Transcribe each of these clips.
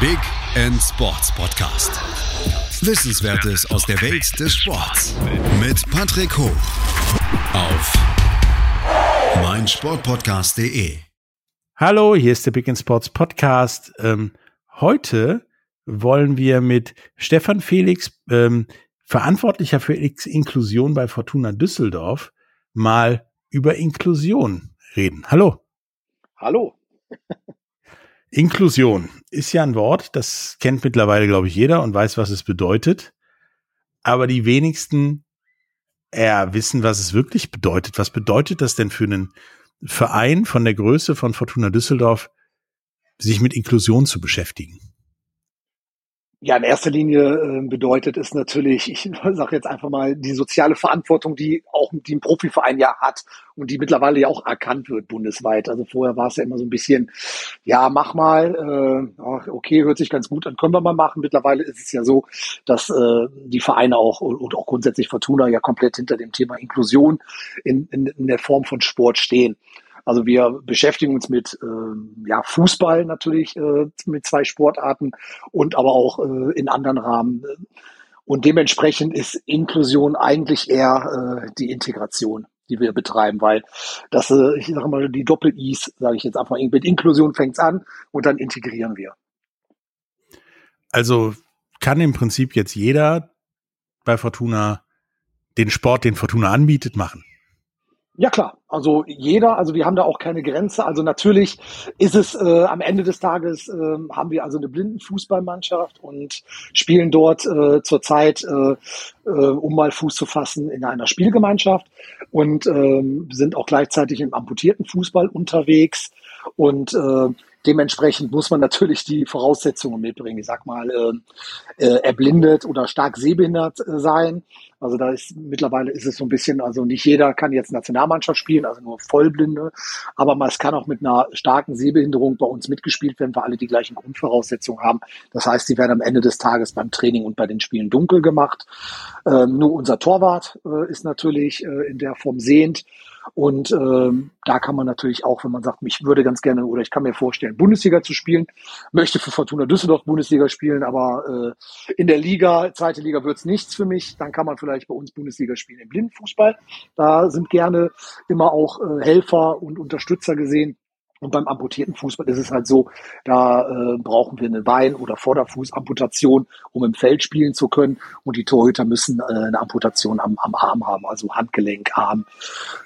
Big End Sports Podcast. Wissenswertes aus der Welt des Sports mit Patrick Hoch auf meinsportpodcast.de. Hallo, hier ist der Big End Sports Podcast. Ähm, heute wollen wir mit Stefan Felix, ähm, Verantwortlicher für Inklusion bei Fortuna Düsseldorf, mal über Inklusion reden. Hallo. Hallo. Inklusion ist ja ein Wort, das kennt mittlerweile, glaube ich, jeder und weiß, was es bedeutet. Aber die wenigsten eher wissen, was es wirklich bedeutet. Was bedeutet das denn für einen Verein von der Größe von Fortuna Düsseldorf, sich mit Inklusion zu beschäftigen? Ja, in erster Linie äh, bedeutet es natürlich, ich sage jetzt einfach mal, die soziale Verantwortung, die auch die ein Profiverein ja hat und die mittlerweile ja auch erkannt wird bundesweit. Also vorher war es ja immer so ein bisschen, ja, mach mal, äh, okay, hört sich ganz gut an, können wir mal machen. Mittlerweile ist es ja so, dass äh, die Vereine auch und auch grundsätzlich Fortuna ja komplett hinter dem Thema Inklusion in, in, in der Form von Sport stehen. Also wir beschäftigen uns mit äh, ja, Fußball natürlich, äh, mit zwei Sportarten und aber auch äh, in anderen Rahmen. Und dementsprechend ist Inklusion eigentlich eher äh, die Integration, die wir betreiben, weil das, äh, ich sage mal, die Doppel-Is, sage ich jetzt einfach, mit Inklusion fängt's an und dann integrieren wir. Also kann im Prinzip jetzt jeder bei Fortuna den Sport, den Fortuna anbietet, machen. Ja klar, also jeder, also wir haben da auch keine Grenze. Also natürlich ist es äh, am Ende des Tages äh, haben wir also eine Blindenfußballmannschaft und spielen dort äh, zurzeit, äh, äh, um mal Fuß zu fassen, in einer Spielgemeinschaft und äh, sind auch gleichzeitig im amputierten Fußball unterwegs und äh, Dementsprechend muss man natürlich die Voraussetzungen mitbringen. Ich sag mal, äh, äh, erblindet oder stark sehbehindert äh, sein. Also da ist mittlerweile ist es so ein bisschen, also nicht jeder kann jetzt Nationalmannschaft spielen, also nur Vollblinde, aber es kann auch mit einer starken Sehbehinderung bei uns mitgespielt werden, weil alle die gleichen Grundvoraussetzungen haben. Das heißt, sie werden am Ende des Tages beim Training und bei den Spielen dunkel gemacht. Ähm, nur unser Torwart äh, ist natürlich äh, in der Form sehend. Und ähm, da kann man natürlich auch, wenn man sagt, ich würde ganz gerne oder ich kann mir vorstellen, Bundesliga zu spielen, möchte für Fortuna Düsseldorf Bundesliga spielen, aber äh, in der Liga, zweite Liga wird's nichts für mich, dann kann man vielleicht bei uns Bundesliga spielen im Blindenfußball. Da sind gerne immer auch äh, Helfer und Unterstützer gesehen. Und beim amputierten Fußball ist es halt so, da äh, brauchen wir eine Bein- oder Vorderfußamputation, um im Feld spielen zu können. Und die Torhüter müssen äh, eine Amputation am, am Arm haben, also Handgelenk, Arm.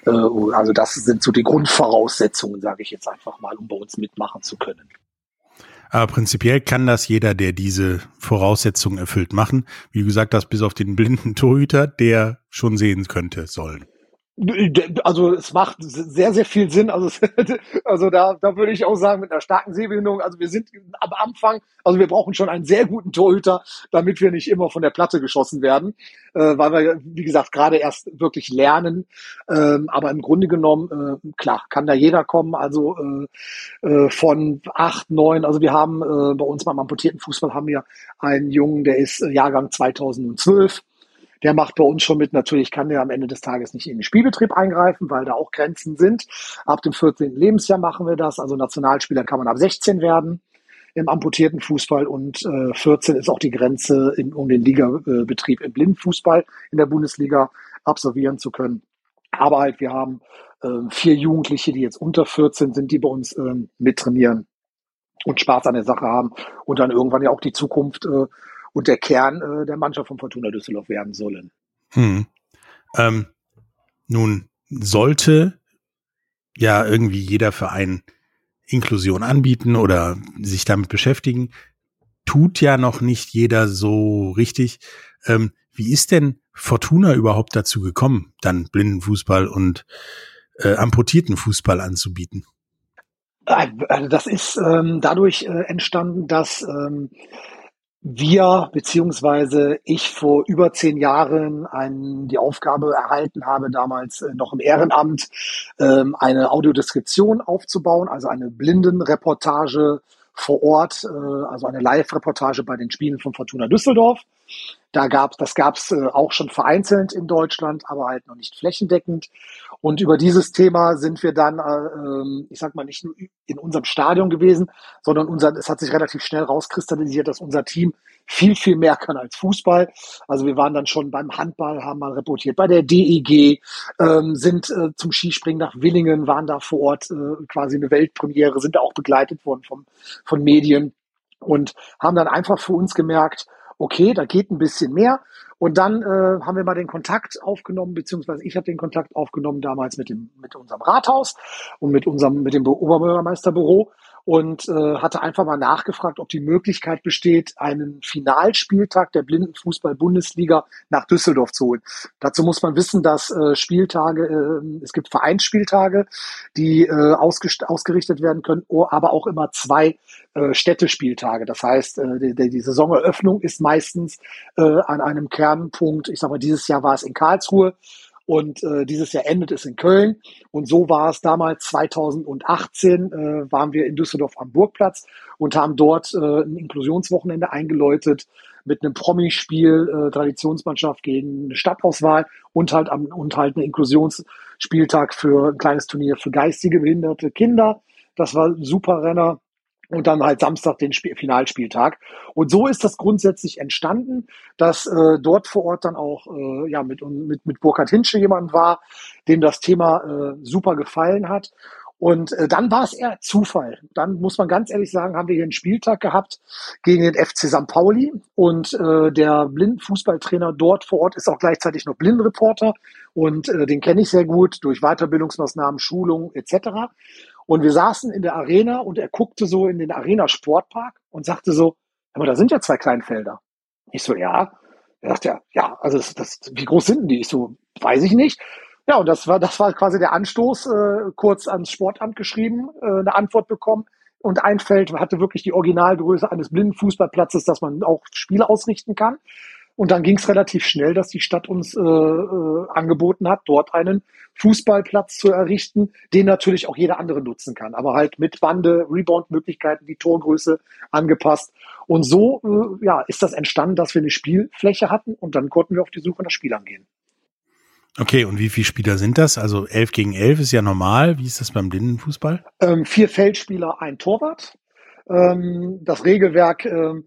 Äh, also das sind so die Grundvoraussetzungen, sage ich jetzt einfach mal, um bei uns mitmachen zu können. Aber prinzipiell kann das jeder, der diese Voraussetzungen erfüllt, machen. Wie gesagt hast, bis auf den blinden Torhüter, der schon sehen könnte, sollen. Also es macht sehr, sehr viel Sinn. Also, also da, da würde ich auch sagen, mit einer starken Sehbehinderung, also wir sind am Anfang, also wir brauchen schon einen sehr guten Torhüter, damit wir nicht immer von der Platte geschossen werden, äh, weil wir, wie gesagt, gerade erst wirklich lernen. Ähm, aber im Grunde genommen, äh, klar, kann da jeder kommen. Also äh, äh, von acht, neun, also wir haben äh, bei uns beim amputierten Fußball haben wir einen Jungen, der ist äh, Jahrgang 2012 der macht bei uns schon mit. Natürlich kann der am Ende des Tages nicht in den Spielbetrieb eingreifen, weil da auch Grenzen sind. Ab dem 14. Lebensjahr machen wir das. Also Nationalspieler kann man ab 16 werden im amputierten Fußball und äh, 14 ist auch die Grenze, in, um den Ligabetrieb im Blindfußball in der Bundesliga absolvieren zu können. Aber halt, wir haben äh, vier Jugendliche, die jetzt unter 14 sind, die bei uns äh, mittrainieren und Spaß an der Sache haben und dann irgendwann ja auch die Zukunft äh, und der Kern äh, der Mannschaft von Fortuna Düsseldorf werden sollen. Hm. Ähm, nun sollte ja irgendwie jeder Verein Inklusion anbieten oder sich damit beschäftigen. Tut ja noch nicht jeder so richtig. Ähm, wie ist denn Fortuna überhaupt dazu gekommen, dann Blindenfußball und äh, amputierten Fußball anzubieten? Äh, also das ist ähm, dadurch äh, entstanden, dass ähm, wir beziehungsweise ich vor über zehn Jahren ein, die Aufgabe erhalten habe, damals äh, noch im Ehrenamt, ähm, eine Audiodeskription aufzubauen, also eine Blindenreportage vor Ort, äh, also eine Live-Reportage bei den Spielen von Fortuna Düsseldorf. Da gab, das gab es äh, auch schon vereinzelt in Deutschland, aber halt noch nicht flächendeckend. Und über dieses Thema sind wir dann, äh, ähm, ich sag mal, nicht nur in unserem Stadion gewesen, sondern unser, es hat sich relativ schnell rauskristallisiert, dass unser Team viel, viel mehr kann als Fußball. Also wir waren dann schon beim Handball, haben mal reportiert, bei der DEG, ähm, sind äh, zum Skispringen nach Willingen, waren da vor Ort äh, quasi eine Weltpremiere, sind da auch begleitet worden vom, von Medien und haben dann einfach für uns gemerkt, okay, da geht ein bisschen mehr. Und dann äh, haben wir mal den Kontakt aufgenommen, beziehungsweise ich habe den Kontakt aufgenommen damals mit dem mit unserem Rathaus und mit unserem mit dem Oberbürgermeisterbüro und äh, hatte einfach mal nachgefragt, ob die Möglichkeit besteht, einen Finalspieltag der Blindenfußball-Bundesliga nach Düsseldorf zu holen. Dazu muss man wissen, dass äh, Spieltage, äh, es gibt Vereinsspieltage, die äh, ausgerichtet werden können, aber auch immer zwei äh, Städtespieltage. Das heißt, äh, die, die Saisoneröffnung ist meistens äh, an einem Kernpunkt, ich sag mal, dieses Jahr war es in Karlsruhe, und äh, dieses Jahr endet es in Köln. Und so war es damals 2018, äh, waren wir in Düsseldorf am Burgplatz und haben dort äh, ein Inklusionswochenende eingeläutet mit einem Promispiel, äh, Traditionsmannschaft gegen eine Stadtauswahl und halt am und halt ein Inklusionsspieltag für ein kleines Turnier für geistige behinderte Kinder. Das war super Renner und dann halt Samstag den Spiel Finalspieltag. Und so ist das grundsätzlich entstanden, dass äh, dort vor Ort dann auch äh, ja mit, mit, mit Burkhard Hinsche jemand war, dem das Thema äh, super gefallen hat. Und äh, dann war es eher Zufall. Dann muss man ganz ehrlich sagen, haben wir hier einen Spieltag gehabt gegen den FC St. Pauli. Und äh, der Blindenfußballtrainer dort vor Ort ist auch gleichzeitig noch Blindenreporter. Und äh, den kenne ich sehr gut durch Weiterbildungsmaßnahmen, Schulungen etc. Und wir saßen in der Arena und er guckte so in den Arena Sportpark und sagte so, aber da sind ja zwei Kleinfelder. Ich so, ja. Er sagte ja, ja, also das, das, wie groß sind denn die? Ich so, weiß ich nicht. Ja, und das war, das war quasi der Anstoß, äh, kurz ans Sportamt geschrieben, äh, eine Antwort bekommen. Und ein Feld hatte wirklich die Originalgröße eines blinden Fußballplatzes, dass man auch Spiele ausrichten kann. Und dann ging es relativ schnell, dass die Stadt uns äh, äh, angeboten hat, dort einen Fußballplatz zu errichten, den natürlich auch jeder andere nutzen kann, aber halt mit Bande, Rebound-Möglichkeiten, die Torgröße angepasst. Und so äh, ja, ist das entstanden, dass wir eine Spielfläche hatten und dann konnten wir auf die Suche nach Spielern gehen. Okay, und wie viele Spieler sind das? Also elf gegen elf ist ja normal. Wie ist das beim Blindenfußball? Ähm, vier Feldspieler, ein Torwart. Ähm, das Regelwerk ähm,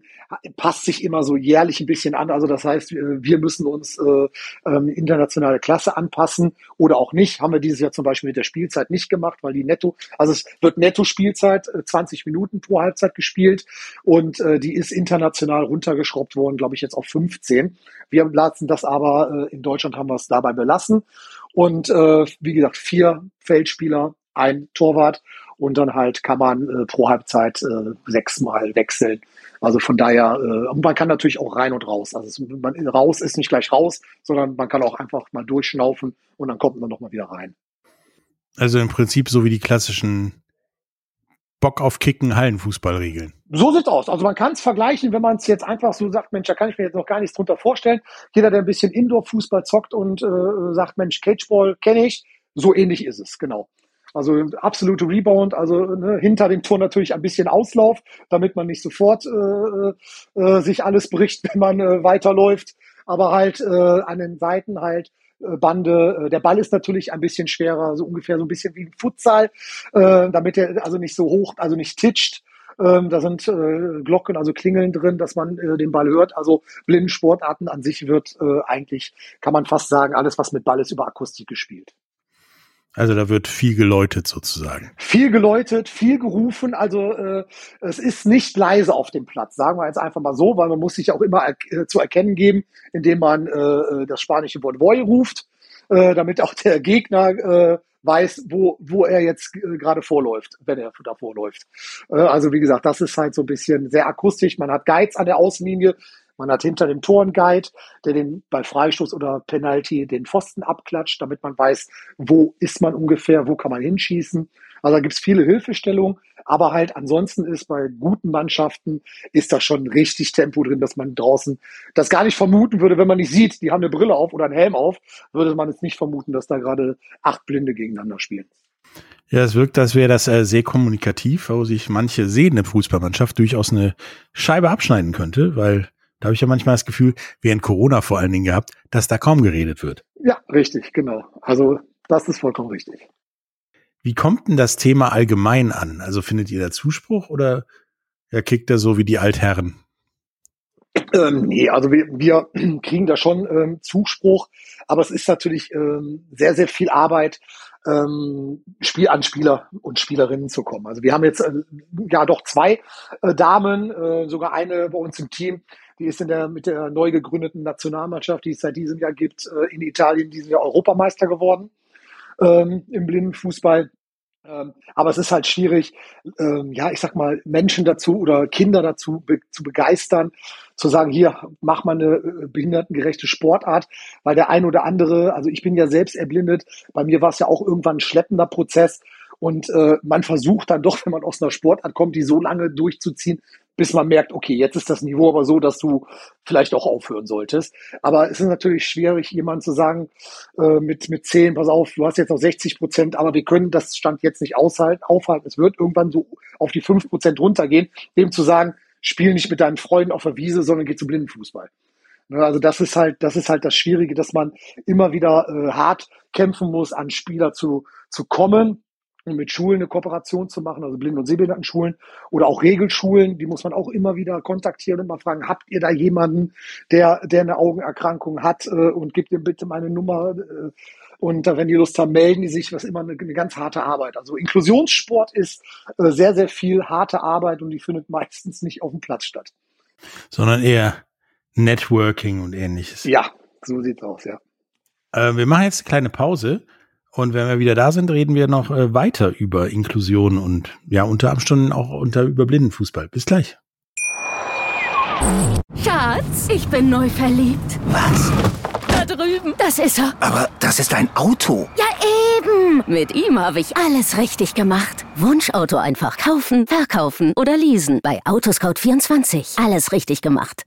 passt sich immer so jährlich ein bisschen an. Also das heißt, wir müssen uns äh, ähm, internationale Klasse anpassen oder auch nicht. Haben wir dieses Jahr zum Beispiel mit der Spielzeit nicht gemacht, weil die Netto, also es wird Netto-Spielzeit, äh, 20 Minuten pro Halbzeit gespielt und äh, die ist international runtergeschraubt worden, glaube ich, jetzt auf 15. Wir lassen das aber, äh, in Deutschland haben wir es dabei belassen. Und äh, wie gesagt, vier Feldspieler, ein Torwart und dann halt kann man äh, pro Halbzeit äh, sechsmal wechseln. Also von daher, äh, und man kann natürlich auch rein und raus. Also es, man, raus ist nicht gleich raus, sondern man kann auch einfach mal durchschnaufen und dann kommt man nochmal wieder rein. Also im Prinzip so wie die klassischen Bock auf Kicken Hallenfußballregeln. So sieht's aus. Also man kann es vergleichen, wenn man es jetzt einfach so sagt, Mensch, da kann ich mir jetzt noch gar nichts drunter vorstellen. Jeder, der ein bisschen Indoor-Fußball zockt und äh, sagt, Mensch, Cageball kenne ich, so ähnlich ist es, genau. Also absolute Rebound, also ne, hinter dem Tor natürlich ein bisschen Auslauf, damit man nicht sofort äh, äh, sich alles bricht, wenn man äh, weiterläuft. Aber halt äh, an den Seiten halt äh, Bande. Äh, der Ball ist natürlich ein bisschen schwerer, so ungefähr so ein bisschen wie ein Futsal, äh, damit er also nicht so hoch, also nicht titscht. Ähm, da sind äh, Glocken, also Klingeln drin, dass man äh, den Ball hört. Also Blindensportarten an sich wird äh, eigentlich, kann man fast sagen, alles, was mit Ball ist, über Akustik gespielt. Also da wird viel geläutet sozusagen. Viel geläutet, viel gerufen. Also äh, es ist nicht leise auf dem Platz, sagen wir jetzt einfach mal so, weil man muss sich auch immer er äh, zu erkennen geben, indem man äh, äh, das spanische Wort Voy ruft, äh, damit auch der Gegner äh, weiß, wo, wo er jetzt äh, gerade vorläuft, wenn er da vorläuft. Äh, also wie gesagt, das ist halt so ein bisschen sehr akustisch. Man hat Guides an der Außenlinie, man hat hinter dem Tor einen Guide, der den bei Freistoß oder Penalty den Pfosten abklatscht, damit man weiß, wo ist man ungefähr, wo kann man hinschießen. Also da gibt's viele Hilfestellungen, aber halt ansonsten ist bei guten Mannschaften ist da schon richtig Tempo drin, dass man draußen das gar nicht vermuten würde, wenn man nicht sieht, die haben eine Brille auf oder einen Helm auf, würde man jetzt nicht vermuten, dass da gerade acht Blinde gegeneinander spielen. Ja, es wirkt, als wäre das äh, sehr kommunikativ, wo sich manche sehende Fußballmannschaft durchaus eine Scheibe abschneiden könnte, weil Da habe ich ja manchmal das Gefühl, während Corona vor allen Dingen gehabt, dass da kaum geredet wird. Ja, richtig, genau. Also das ist vollkommen richtig. Wie kommt denn das Thema allgemein an? Also findet ihr da Zuspruch oder ja, kickt er so wie die Altherren? Ähm, nee, also wir, wir kriegen da schon ähm, Zuspruch, aber es ist natürlich ähm, sehr, sehr viel Arbeit, ähm, Spiel an Spieler und Spielerinnen zu kommen. Also wir haben jetzt äh, ja doch zwei äh, Damen, äh, sogar eine bei uns im Team, die ist in der mit der neu gegründeten Nationalmannschaft, die es seit diesem Jahr gibt, äh, in Italien diesem Jahr Europameister geworden ähm, im Blindenfußball. Ähm, aber es ist halt schwierig, ähm, ja, ich sag mal, Menschen dazu oder Kinder dazu be zu begeistern, zu sagen, hier, mach mal eine äh, behindertengerechte Sportart, weil der ein oder andere, also ich bin ja selbst erblindet, bei mir war es ja auch irgendwann ein schleppender Prozess und äh, man versucht dann doch, wenn man aus einer Sportart kommt, die so lange durchzuziehen, bis man merkt, okay, jetzt ist das Niveau aber so, dass du vielleicht auch aufhören solltest. Aber es ist natürlich schwierig, jemand zu sagen, äh, mit, mit 10, pass auf, du hast jetzt noch 60 Prozent, aber wir können das Stand jetzt nicht aushalten, aufhalten. Es wird irgendwann so auf die 5 Prozent runtergehen, dem zu sagen, spiel nicht mit deinen Freunden auf der Wiese, sondern geh zum Blindenfußball. Ne, also das ist halt, das ist halt das Schwierige, dass man immer wieder äh, hart kämpfen muss, an Spieler zu, zu kommen mit Schulen eine Kooperation zu machen, also Blinden- und Sehbehindertenschulen oder auch Regelschulen, die muss man auch immer wieder kontaktieren und mal fragen, habt ihr da jemanden, der, der eine Augenerkrankung hat äh, und gebt ihm bitte meine Nummer äh, und wenn die Lust haben, melden die sich, was immer eine, eine ganz harte Arbeit. Also Inklusionssport ist äh, sehr, sehr viel harte Arbeit und die findet meistens nicht auf dem Platz statt. Sondern eher Networking und ähnliches. Ja, so sieht's aus, ja. Äh, wir machen jetzt eine kleine Pause und wenn wir wieder da sind, reden wir noch äh, weiter über Inklusion und ja, unter Umständen auch unter über Blindenfußball. Bis gleich. Schatz, ich bin neu verliebt. Was? Da drüben. Das ist er. Aber das ist ein Auto. Ja, eben. Mit ihm habe ich alles richtig gemacht. Wunschauto einfach kaufen, verkaufen oder leasen. Bei Autoscout24. Alles richtig gemacht.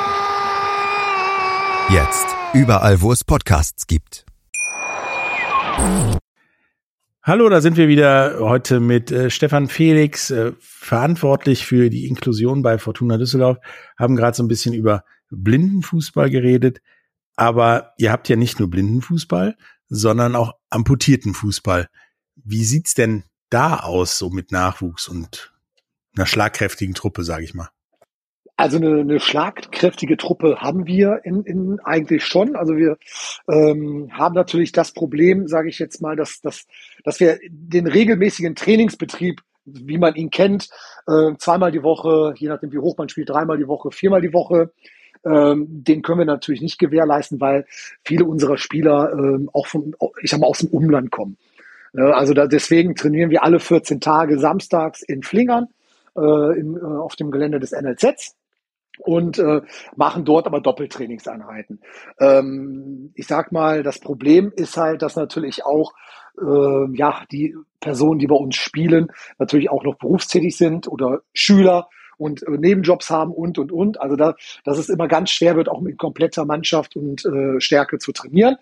Jetzt. Überall, wo es Podcasts gibt. Hallo, da sind wir wieder heute mit äh, Stefan Felix, äh, verantwortlich für die Inklusion bei Fortuna Düsseldorf. Haben gerade so ein bisschen über Blindenfußball geredet. Aber ihr habt ja nicht nur Blindenfußball, sondern auch amputierten Fußball. Wie sieht's denn da aus, so mit Nachwuchs und einer schlagkräftigen Truppe, sage ich mal? Also eine, eine schlagkräftige Truppe haben wir in, in eigentlich schon. Also wir ähm, haben natürlich das Problem, sage ich jetzt mal, dass, dass, dass wir den regelmäßigen Trainingsbetrieb, wie man ihn kennt, äh, zweimal die Woche, je nachdem wie hoch man spielt, dreimal die Woche, viermal die Woche, ähm, den können wir natürlich nicht gewährleisten, weil viele unserer Spieler ähm, auch vom, ich sag mal, aus dem Umland kommen. Äh, also da, deswegen trainieren wir alle 14 Tage samstags in Flingern äh, im, äh, auf dem Gelände des NLZs und äh, machen dort aber Doppeltrainingseinheiten. Ähm, ich sag mal, das Problem ist halt, dass natürlich auch äh, ja die Personen, die bei uns spielen, natürlich auch noch berufstätig sind oder Schüler und äh, Nebenjobs haben und und und. Also da, dass es immer ganz schwer wird, auch mit kompletter Mannschaft und äh, Stärke zu trainieren.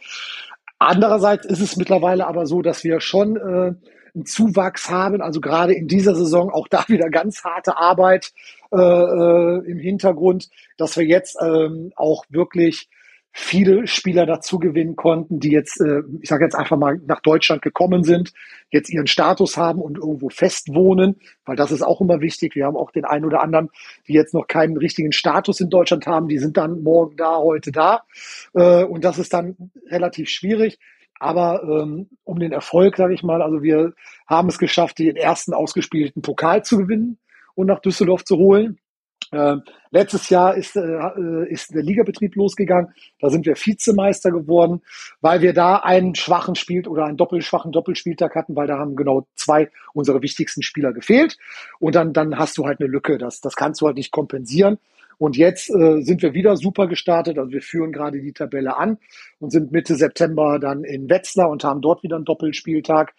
Andererseits ist es mittlerweile aber so, dass wir schon äh, einen Zuwachs haben. Also gerade in dieser Saison auch da wieder ganz harte Arbeit äh, äh, im Hintergrund, dass wir jetzt ähm, auch wirklich viele Spieler dazu gewinnen konnten, die jetzt, äh, ich sage jetzt einfach mal, nach Deutschland gekommen sind, jetzt ihren Status haben und irgendwo fest wohnen, weil das ist auch immer wichtig. Wir haben auch den einen oder anderen, die jetzt noch keinen richtigen Status in Deutschland haben, die sind dann morgen da, heute da. Äh, und das ist dann relativ schwierig. Aber ähm, um den Erfolg, sage ich mal, also wir haben es geschafft, den ersten ausgespielten Pokal zu gewinnen und nach Düsseldorf zu holen. Äh, letztes Jahr ist, äh, ist der Ligabetrieb losgegangen. Da sind wir Vizemeister geworden, weil wir da einen schwachen Spiel oder einen doppelschwachen Doppelspieltag hatten, weil da haben genau zwei unserer wichtigsten Spieler gefehlt. Und dann, dann hast du halt eine Lücke. Das, das kannst du halt nicht kompensieren. Und jetzt äh, sind wir wieder super gestartet. Also wir führen gerade die Tabelle an und sind Mitte September dann in Wetzlar und haben dort wieder einen Doppelspieltag.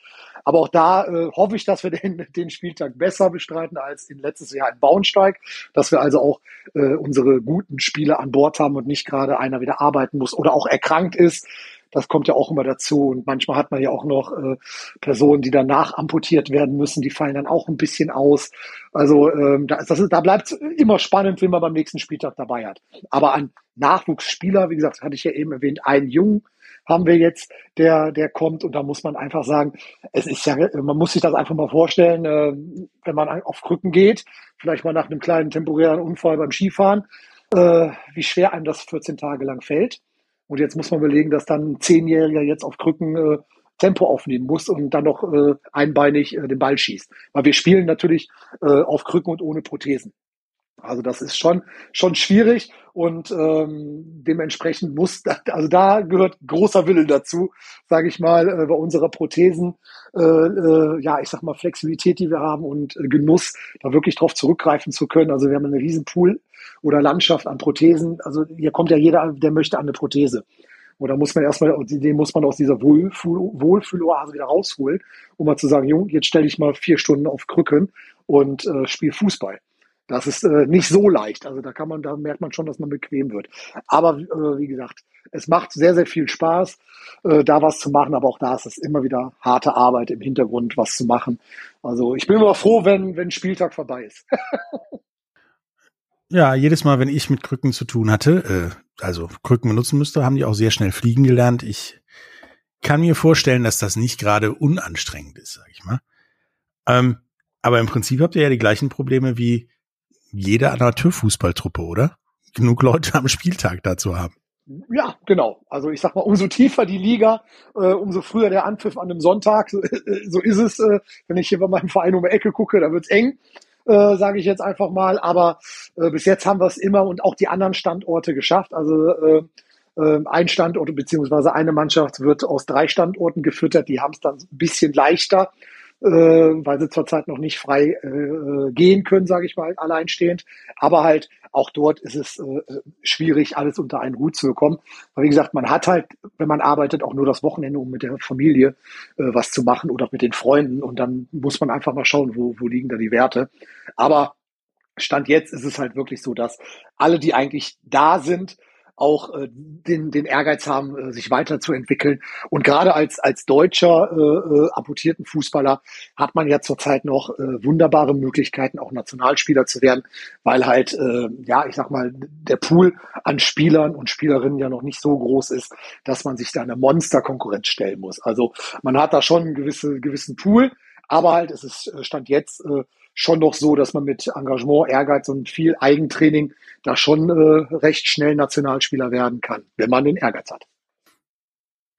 Aber auch da äh, hoffe ich, dass wir den, den Spieltag besser bestreiten als in letztes Jahr in Bauensteig, dass wir also auch äh, unsere guten Spiele an Bord haben und nicht gerade einer wieder arbeiten muss oder auch erkrankt ist. Das kommt ja auch immer dazu. Und manchmal hat man ja auch noch äh, Personen, die danach amputiert werden müssen, die fallen dann auch ein bisschen aus. Also ähm, da, das ist, da bleibt immer spannend, wenn man beim nächsten Spieltag dabei hat. Aber an Nachwuchsspieler, wie gesagt, hatte ich ja eben erwähnt, einen Jungen haben wir jetzt, der, der kommt. Und da muss man einfach sagen, es ist ja, man muss sich das einfach mal vorstellen, äh, wenn man auf Krücken geht, vielleicht mal nach einem kleinen temporären Unfall beim Skifahren, äh, wie schwer einem das 14 Tage lang fällt. Und jetzt muss man überlegen, dass dann ein Zehnjähriger jetzt auf Krücken äh, Tempo aufnehmen muss und dann noch äh, einbeinig äh, den Ball schießt. Weil wir spielen natürlich äh, auf Krücken und ohne Prothesen. Also das ist schon schon schwierig und ähm, dementsprechend muss, also da gehört großer Wille dazu, sage ich mal, äh, bei unserer Prothesen, äh, äh, ja, ich sag mal Flexibilität, die wir haben und äh, Genuss, da wirklich drauf zurückgreifen zu können. Also wir haben einen riesen Pool oder Landschaft an Prothesen. Also hier kommt ja jeder, der möchte an eine Prothese. Und da muss man erstmal, den muss man aus dieser Wohlfühl, Wohlfühloase wieder rausholen, um mal zu sagen, Jung, jetzt stelle ich mal vier Stunden auf Krücken und äh, spiele Fußball. Das ist äh, nicht so leicht. Also da kann man, da merkt man schon, dass man bequem wird. Aber äh, wie gesagt, es macht sehr, sehr viel Spaß, äh, da was zu machen. Aber auch da ist es immer wieder harte Arbeit im Hintergrund, was zu machen. Also ich bin immer froh, wenn, wenn Spieltag vorbei ist. ja, jedes Mal, wenn ich mit Krücken zu tun hatte, äh, also Krücken benutzen müsste, haben die auch sehr schnell fliegen gelernt. Ich kann mir vorstellen, dass das nicht gerade unanstrengend ist, sag ich mal. Ähm, aber im Prinzip habt ihr ja die gleichen Probleme wie jede Amateurfußballtruppe, oder? Genug Leute am Spieltag dazu haben. Ja, genau. Also ich sag mal, umso tiefer die Liga, äh, umso früher der Anpfiff an einem Sonntag. So, so ist es, äh, wenn ich hier bei meinem Verein um die Ecke gucke, da wird's eng, äh, sage ich jetzt einfach mal. Aber äh, bis jetzt haben wir es immer und auch die anderen Standorte geschafft. Also äh, äh, ein Standort beziehungsweise eine Mannschaft wird aus drei Standorten gefüttert. Die haben es dann ein bisschen leichter äh, weil sie zurzeit noch nicht frei äh, gehen können, sage ich mal, alleinstehend. Aber halt auch dort ist es äh, schwierig, alles unter einen Hut zu bekommen. Weil wie gesagt, man hat halt, wenn man arbeitet, auch nur das Wochenende, um mit der Familie äh, was zu machen oder mit den Freunden. Und dann muss man einfach mal schauen, wo, wo liegen da die Werte. Aber Stand jetzt ist es halt wirklich so, dass alle, die eigentlich da sind, auch äh, den, den Ehrgeiz haben, äh, sich weiterzuentwickeln. Und gerade als, als deutscher äh, äh, amputierten Fußballer hat man ja zurzeit noch äh, wunderbare Möglichkeiten, auch Nationalspieler zu werden, weil halt, äh, ja, ich sag mal, der Pool an Spielern und Spielerinnen ja noch nicht so groß ist, dass man sich da eine Monsterkonkurrenz stellen muss. Also man hat da schon einen gewisse, gewissen Pool, aber halt, es ist äh, Stand jetzt äh, schon noch so, dass man mit Engagement, Ehrgeiz und viel Eigentraining da schon äh, recht schnell Nationalspieler werden kann, wenn man den Ehrgeiz hat.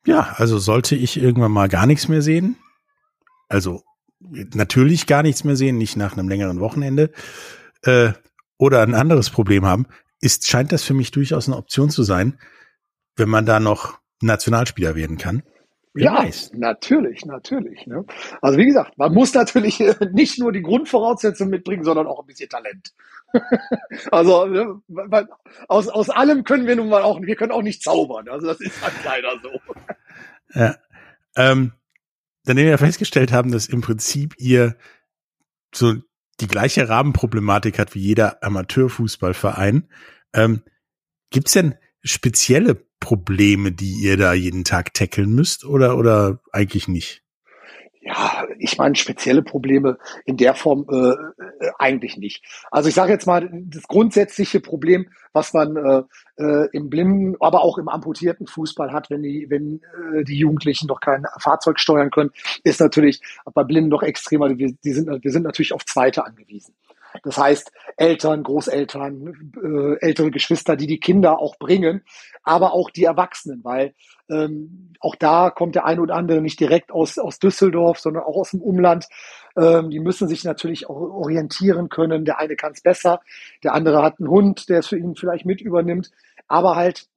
Ja, also sollte ich irgendwann mal gar nichts mehr sehen, also natürlich gar nichts mehr sehen, nicht nach einem längeren Wochenende, äh, oder ein anderes Problem haben, ist, scheint das für mich durchaus eine Option zu sein, wenn man da noch Nationalspieler werden kann. Ja, weiß. natürlich, natürlich. Ne? Also wie gesagt, man muss natürlich nicht nur die Grundvoraussetzungen mitbringen, sondern auch ein bisschen Talent. also ne, aus, aus allem können wir nun mal auch, wir können auch nicht zaubern. Also das ist halt leider so. Ja. Ähm, dann wir ja festgestellt haben, dass im Prinzip ihr so die gleiche Rahmenproblematik hat wie jeder Amateurfußballverein. Ähm, Gibt denn spezielle Probleme, die ihr da jeden Tag tackeln müsst oder, oder eigentlich nicht? Ja, ich meine spezielle Probleme in der Form äh, äh, eigentlich nicht. Also ich sage jetzt mal das grundsätzliche Problem, was man äh, äh, im blinden, aber auch im amputierten Fußball hat, wenn die wenn äh, die Jugendlichen noch kein Fahrzeug steuern können, ist natürlich bei Blinden noch extremer. Wir, die sind wir sind natürlich auf Zweite angewiesen. Das heißt, Eltern, Großeltern, äh, ältere Geschwister, die die Kinder auch bringen, aber auch die Erwachsenen, weil ähm, auch da kommt der eine oder andere nicht direkt aus, aus Düsseldorf, sondern auch aus dem Umland. Ähm, die müssen sich natürlich auch orientieren können. Der eine kann es besser, der andere hat einen Hund, der es für ihn vielleicht mit übernimmt. Aber halt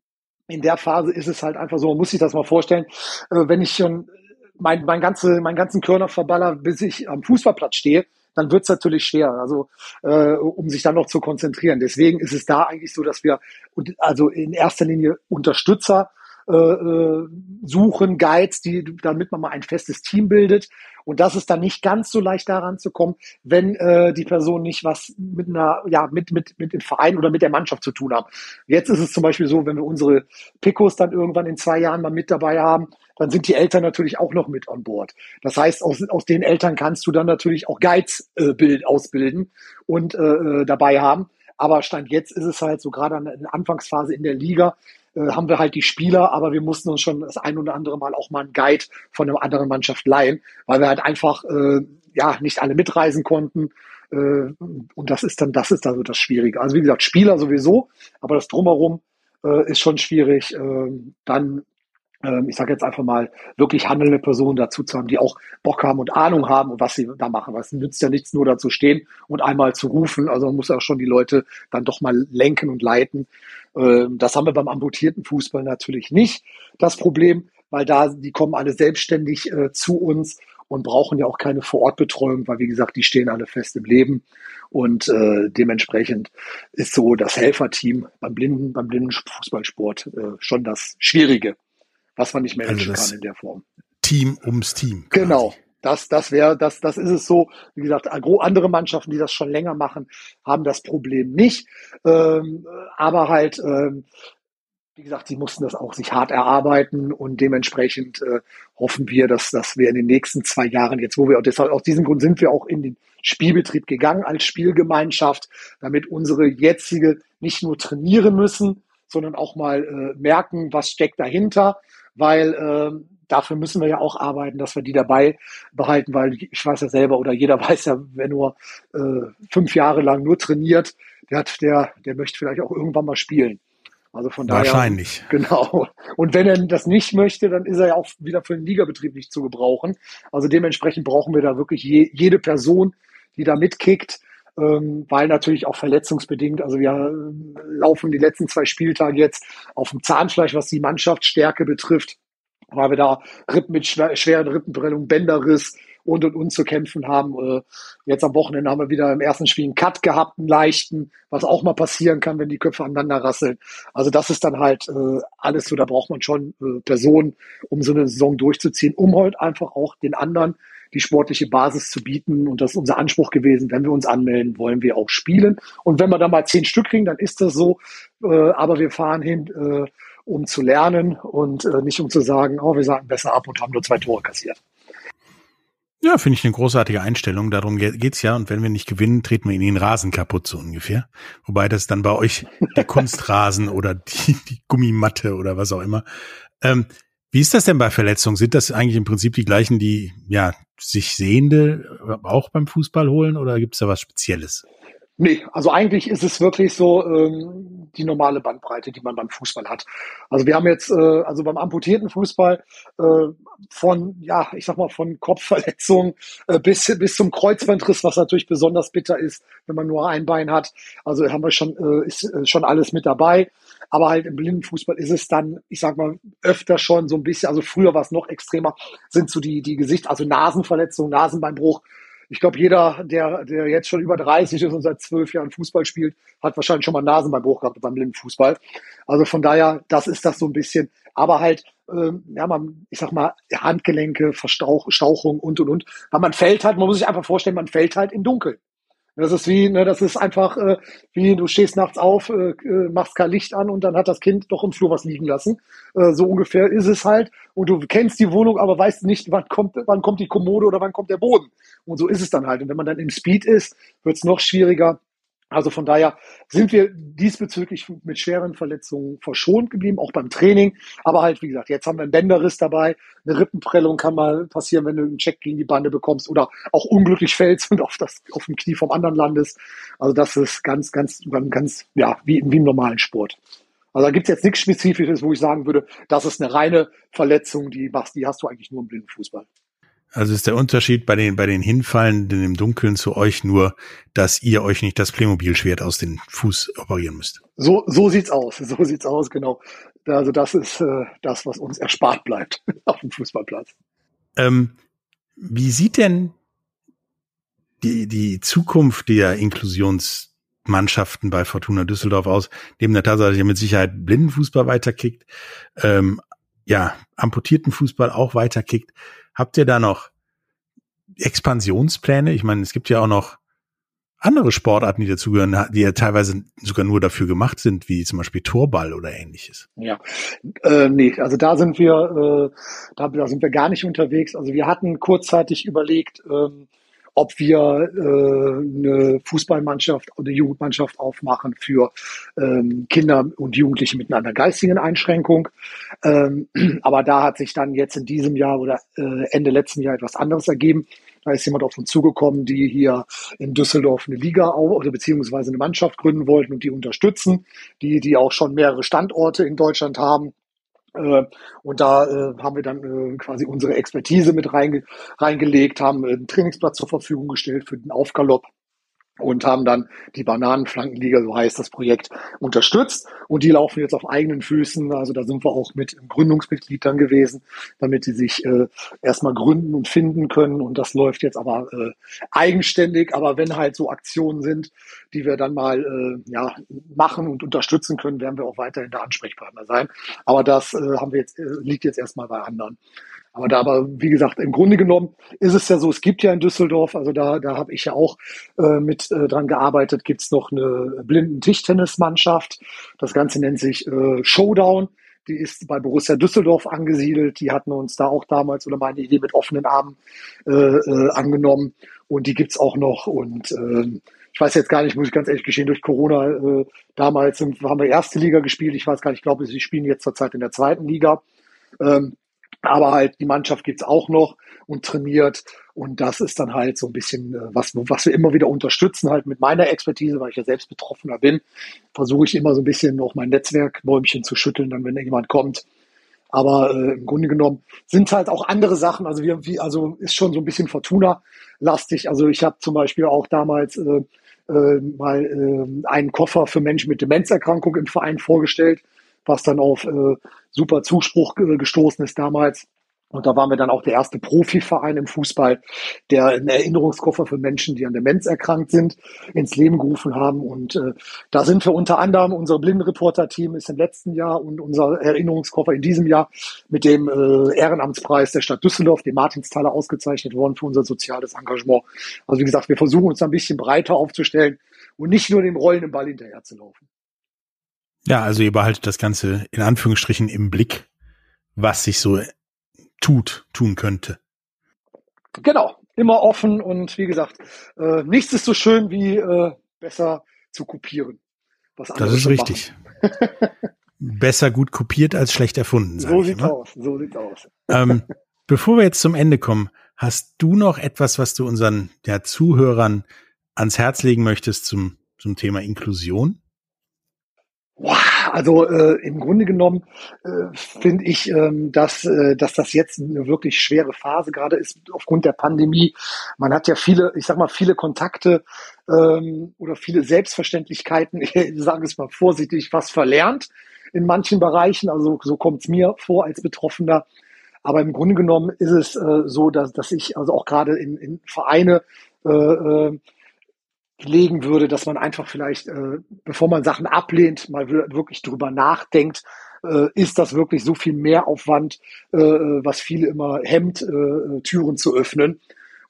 in der Phase ist es halt einfach so, man muss sich das mal vorstellen, äh, wenn ich schon mein, mein, ganze, meinen ganzen Körner verballer, bis ich am Fußballplatz stehe, dann wird's natürlich schwer, also äh, um sich dann noch zu konzentrieren. Deswegen ist es da eigentlich so, dass wir also in erster Linie Unterstützer äh, äh, suchen, Guides, die, damit man mal ein festes Team bildet. Und das ist dann nicht ganz so leicht daran zu kommen, wenn äh, die Person nicht was mit einer, ja, mit, mit, mit dem Verein oder mit der Mannschaft zu tun haben. Jetzt ist es zum Beispiel so, wenn wir unsere Picos dann irgendwann in zwei Jahren mal mit dabei haben, dann sind die Eltern natürlich auch noch mit an Bord. Das heißt, aus, aus den Eltern kannst du dann natürlich auch Guides äh, bild, ausbilden und äh, äh dabei haben. Aber Stand jetzt ist es halt so gerade an der Anfangsphase in der Liga, äh, haben wir halt die Spieler, aber wir mussten uns schon das ein oder andere Mal auch mal einen Guide von einer anderen Mannschaft leihen, weil wir halt einfach äh, ja nicht alle mitreisen konnten. Äh, und das ist dann, das ist also das Schwierige. Also wie gesagt, Spieler sowieso, aber das drumherum äh, ist schon schwierig. Äh, dann ich sage jetzt einfach mal, wirklich handelnde Personen dazu zu haben, die auch Bock haben und Ahnung haben und was sie da machen. Was nützt ja nichts, nur da zu stehen und einmal zu rufen. Also man muss ja auch schon die Leute dann doch mal lenken und leiten. Ähm, das haben wir beim amputierten Fußball natürlich nicht, das Problem, weil da, die kommen alle selbstständig äh, zu uns und brauchen ja auch keine Vorortbetreuung, weil wie gesagt, die stehen alle fest im Leben. Und äh, dementsprechend ist so das Helferteam beim blinden, beim blinden Fußballsport äh, schon das Schwierige was man nicht managen also kann in der Form. Team ums Team. Quasi. Genau. Das, das wäre, das, das ist es so. Wie gesagt, andere Mannschaften, die das schon länger machen, haben das Problem nicht. Ähm, aber halt, ähm, wie gesagt, sie mussten das auch sich hart erarbeiten und dementsprechend äh, hoffen wir, dass, dass wir in den nächsten zwei Jahren, jetzt wo wir, deshalb aus diesem Grund sind wir auch in den Spielbetrieb gegangen als Spielgemeinschaft, damit unsere jetzige nicht nur trainieren müssen, sondern auch mal äh, merken, was steckt dahinter weil äh, dafür müssen wir ja auch arbeiten, dass wir die dabei behalten, weil ich weiß ja selber oder jeder weiß ja, wer nur äh, fünf Jahre lang nur trainiert, der hat, der, der möchte vielleicht auch irgendwann mal spielen. Also von daher. Wahrscheinlich. Genau. Und wenn er das nicht möchte, dann ist er ja auch wieder für den Ligabetrieb nicht zu gebrauchen. Also dementsprechend brauchen wir da wirklich je, jede Person, die da mitkickt, ähm, weil natürlich auch verletzungsbedingt, also wir äh, laufen die letzten zwei Spieltage jetzt auf dem Zahnfleisch, was die Mannschaftsstärke betrifft, weil wir da Rippen mit schwer, schweren Rippenprellungen, Bänderriss und und und zu kämpfen haben. Äh, jetzt am Wochenende haben wir wieder im ersten Spiel einen Cut gehabt, einen leichten, was auch mal passieren kann, wenn die Köpfe aneinander rasseln. Also das ist dann halt äh, alles so, da braucht man schon Personen, um so eine Saison durchzuziehen, um halt einfach auch den anderen die sportliche Basis zu bieten. Und das ist unser Anspruch gewesen. Wenn wir uns anmelden, wollen wir auch spielen. Und wenn wir da mal zehn Stück kriegen, dann ist das so. Äh, aber wir fahren hin, äh, um zu lernen und äh, nicht um zu sagen, oh, wir sagen besser ab und haben nur zwei Tore kassiert. Ja, finde ich eine großartige Einstellung. Darum geht's ja. Und wenn wir nicht gewinnen, treten wir in den Rasen kaputt, so ungefähr. Wobei das dann bei euch der Kunstrasen oder die, die Gummimatte oder was auch immer. Ähm, wie ist das denn bei Verletzungen? Sind das eigentlich im Prinzip die gleichen, die ja sich Sehende auch beim Fußball holen oder gibt es da was Spezielles? Nee, also eigentlich ist es wirklich so ähm, die normale Bandbreite, die man beim Fußball hat. Also wir haben jetzt, äh, also beim amputierten Fußball äh, von, ja, ich sag mal, von Kopfverletzung äh, bis, bis zum Kreuzbandriss, was natürlich besonders bitter ist, wenn man nur ein Bein hat. Also haben wir schon, äh, ist äh, schon alles mit dabei. Aber halt im Blindenfußball ist es dann, ich sag mal, öfter schon so ein bisschen, also früher war es noch extremer, sind so die, die Gesicht, also Nasenverletzungen, Nasenbeinbruch. Ich glaube, jeder, der, der jetzt schon über 30 ist und seit zwölf Jahren Fußball spielt, hat wahrscheinlich schon mal Nasenbeinbruch gehabt beim Blindenfußball. Also von daher, das ist das so ein bisschen. Aber halt, ähm, ja, man, ich sag mal, Handgelenke, Verstauchung und und und. Weil man fällt halt, man muss sich einfach vorstellen, man fällt halt im Dunkeln. Das ist wie, ne, das ist einfach äh, wie du stehst nachts auf, äh, äh, machst kein Licht an und dann hat das Kind doch im Flur was liegen lassen. Äh, so ungefähr ist es halt. Und du kennst die Wohnung, aber weißt nicht, wann kommt, wann kommt die Kommode oder wann kommt der Boden. Und so ist es dann halt. Und wenn man dann im Speed ist, wird es noch schwieriger. Also von daher sind wir diesbezüglich mit schweren Verletzungen verschont geblieben, auch beim Training. Aber halt, wie gesagt, jetzt haben wir einen Bänderriss dabei. Eine Rippenprellung kann mal passieren, wenn du einen Check gegen die Bande bekommst oder auch unglücklich fällst und auf das, auf dem Knie vom anderen landest. Also das ist ganz, ganz, ganz, ja, wie, wie im normalen Sport. Also da gibt's jetzt nichts Spezifisches, wo ich sagen würde, das ist eine reine Verletzung, die, die hast du eigentlich nur im Blindenfußball. Also ist der Unterschied bei den, bei den Hinfallenden im Dunkeln zu euch nur, dass ihr euch nicht das Playmobil-Schwert aus den Fuß operieren müsst. So, so sieht's aus. So sieht's aus, genau. Also das ist äh, das, was uns erspart bleibt auf dem Fußballplatz. Ähm, wie sieht denn die, die Zukunft der Inklusionsmannschaften bei Fortuna Düsseldorf aus, neben der Tatsache, dass ihr mit Sicherheit Blindenfußball weiterkickt, ähm, ja, amputierten Fußball auch weiterkickt. Habt ihr da noch Expansionspläne? Ich meine, es gibt ja auch noch andere Sportarten, die dazugehören, die ja teilweise sogar nur dafür gemacht sind, wie zum Beispiel Torball oder ähnliches. Ja, äh, nee, also da sind wir, äh, da, da sind wir gar nicht unterwegs. Also wir hatten kurzzeitig überlegt, ähm, ob wir äh, eine Fußballmannschaft oder Jugendmannschaft aufmachen für ähm, Kinder und Jugendliche mit einer geistigen Einschränkung. Ähm, aber da hat sich dann jetzt in diesem Jahr oder äh, Ende letzten Jahr etwas anderes ergeben. Da ist jemand auf uns zugekommen, die hier in Düsseldorf eine Liga oder beziehungsweise eine Mannschaft gründen wollten und die unterstützen, die, die auch schon mehrere Standorte in Deutschland haben. Äh, und da äh, haben wir dann äh, quasi unsere Expertise mit reinge reingelegt, haben einen Trainingsplatz zur Verfügung gestellt für den Aufgalopp und haben dann die Bananenflankenliga, so heißt das Projekt, unterstützt. Und die laufen jetzt auf eigenen Füßen. Also da sind wir auch mit Gründungsmitglied dann gewesen, damit die sich äh, erstmal gründen und finden können. Und das läuft jetzt aber äh, eigenständig. Aber wenn halt so Aktionen sind, die wir dann mal äh, ja, machen und unterstützen können, werden wir auch weiterhin der Ansprechpartner sein. Aber das äh, haben wir jetzt, äh, liegt jetzt erstmal bei anderen. Aber da aber, wie gesagt, im Grunde genommen ist es ja so, es gibt ja in Düsseldorf, also da, da habe ich ja auch äh, mit äh, dran gearbeitet, gibt's noch eine blinden Tischtennismannschaft. Das Ganze nennt sich äh, Showdown. Die ist bei Borussia Düsseldorf angesiedelt. Die hatten uns da auch damals oder meine Idee mit offenen Armen äh, äh, angenommen. Und die gibt's auch noch. Und äh, ich weiß jetzt gar nicht, muss ich ganz ehrlich gestehen, durch Corona äh, damals haben wir erste Liga gespielt. Ich weiß gar nicht, ich glaube, sie spielen jetzt zurzeit in der zweiten Liga. Ähm, aber halt die Mannschaft gibt's auch noch und trainiert. Und das ist dann halt so ein bisschen, äh, was, was wir immer wieder unterstützen, halt mit meiner Expertise, weil ich ja selbst Betroffener bin, versuche ich immer so ein bisschen noch mein Netzwerkbäumchen zu schütteln, dann wenn jemand kommt. Aber äh, im Grunde genommen sind halt auch andere Sachen. Also wir, wie, also ist schon so ein bisschen Fortuna-lastig. Also ich habe zum Beispiel auch damals äh, äh, mal äh, einen Koffer für Menschen mit Demenzerkrankung im Verein vorgestellt was dann auf äh, super Zuspruch gestoßen ist damals. Und da waren wir dann auch der erste Profiverein im Fußball, der einen Erinnerungskoffer für Menschen, die an Demenz erkrankt sind, ins Leben gerufen haben. Und äh, da sind wir unter anderem, unser Blindenreporter-Team ist im letzten Jahr und unser Erinnerungskoffer in diesem Jahr mit dem äh, Ehrenamtspreis der Stadt Düsseldorf, dem Martinsthaler, ausgezeichnet worden für unser soziales Engagement. Also wie gesagt, wir versuchen uns ein bisschen breiter aufzustellen und nicht nur dem rollenden Ball hinterher zu laufen. Ja, also ihr behaltet das Ganze in Anführungsstrichen im Blick, was sich so tut, tun könnte. Genau, immer offen und wie gesagt, äh, nichts ist so schön wie äh, besser zu kopieren. Was das ist richtig. besser gut kopiert als schlecht erfunden. So sieht's immer. aus, so sieht's aus. Ähm, bevor wir jetzt zum Ende kommen, hast du noch etwas, was du unseren ja, Zuhörern ans Herz legen möchtest zum, zum Thema Inklusion? Also äh, im Grunde genommen äh, finde ich, ähm, dass, äh, dass das jetzt eine wirklich schwere Phase gerade ist aufgrund der Pandemie. Man hat ja viele, ich sag mal, viele Kontakte ähm, oder viele Selbstverständlichkeiten, ich sage es mal vorsichtig, was verlernt in manchen Bereichen. Also so kommt es mir vor als Betroffener. Aber im Grunde genommen ist es äh, so, dass, dass ich also auch gerade in, in Vereine äh, äh, legen würde, dass man einfach vielleicht, äh, bevor man Sachen ablehnt, mal wirklich drüber nachdenkt, äh, ist das wirklich so viel Mehraufwand, äh, was viele immer hemmt, äh, Türen zu öffnen.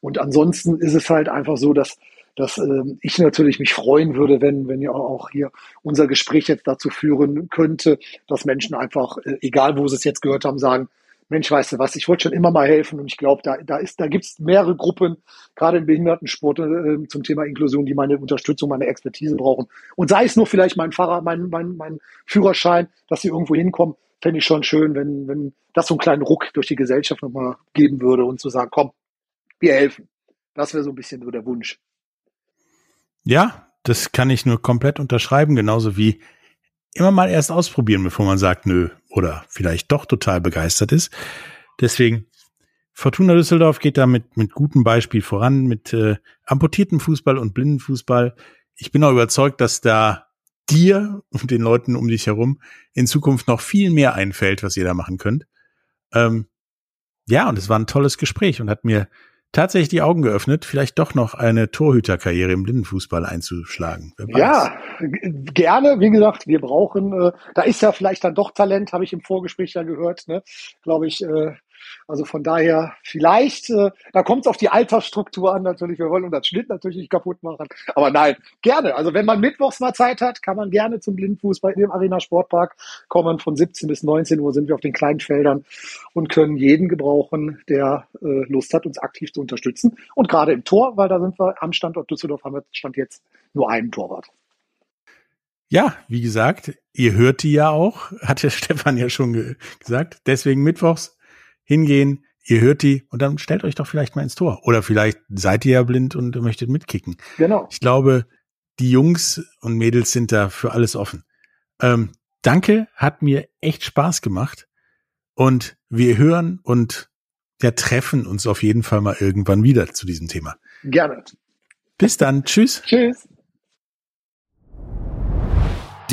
Und ansonsten ist es halt einfach so, dass dass äh, ich natürlich mich freuen würde, wenn, wenn ja auch hier unser Gespräch jetzt dazu führen könnte, dass Menschen einfach, äh, egal wo sie es jetzt gehört haben, sagen, Mensch, weißt du was, ich wollte schon immer mal helfen und ich glaube, da, da da gibt's mehrere Gruppen, gerade im Behindertensport äh, zum Thema Inklusion, die meine Unterstützung, meine Expertise brauchen. Und sei es nur vielleicht mein Fahrer, mein, mein, mein Führerschein, dass sie irgendwo hinkommen, fände ich schon schön, wenn, wenn das so einen kleinen Ruck durch die Gesellschaft nochmal geben würde und zu sagen, komm, wir helfen. Das wäre so ein bisschen so der Wunsch. Ja, das kann ich nur komplett unterschreiben, genauso wie immer mal erst ausprobieren, bevor man sagt, nö, oder vielleicht doch total begeistert ist. Deswegen, Fortuna Düsseldorf geht da mit, mit gutem Beispiel voran, mit äh, amputierten Fußball und blinden Fußball. Ich bin auch überzeugt, dass da dir und den Leuten um dich herum in Zukunft noch viel mehr einfällt, was ihr da machen könnt. Ähm, ja, und es war ein tolles Gespräch und hat mir tatsächlich die Augen geöffnet, vielleicht doch noch eine Torhüterkarriere im Blindenfußball einzuschlagen. Ja, gerne. Wie gesagt, wir brauchen, äh, da ist ja vielleicht dann doch Talent, habe ich im Vorgespräch ja gehört, ne? glaube ich, äh, also von daher vielleicht, äh, da kommt es auf die Altersstruktur an natürlich. Wir wollen unseren Schnitt natürlich nicht kaputt machen. Aber nein, gerne. Also wenn man mittwochs mal Zeit hat, kann man gerne zum Blindfußball in dem Arena Sportpark kommen. Von 17 bis 19 Uhr sind wir auf den kleinen Feldern und können jeden gebrauchen, der äh, Lust hat, uns aktiv zu unterstützen. Und gerade im Tor, weil da sind wir am Standort Düsseldorf, haben wir Stand jetzt nur einen Torwart. Ja, wie gesagt, ihr hört die ja auch, hat der Stefan ja schon ge gesagt. Deswegen mittwochs hingehen, ihr hört die und dann stellt euch doch vielleicht mal ins Tor. Oder vielleicht seid ihr ja blind und möchtet mitkicken. Genau. Ich glaube, die Jungs und Mädels sind da für alles offen. Ähm, danke, hat mir echt Spaß gemacht. Und wir hören und ja, treffen uns auf jeden Fall mal irgendwann wieder zu diesem Thema. Gerne. Bis dann. Tschüss. Tschüss.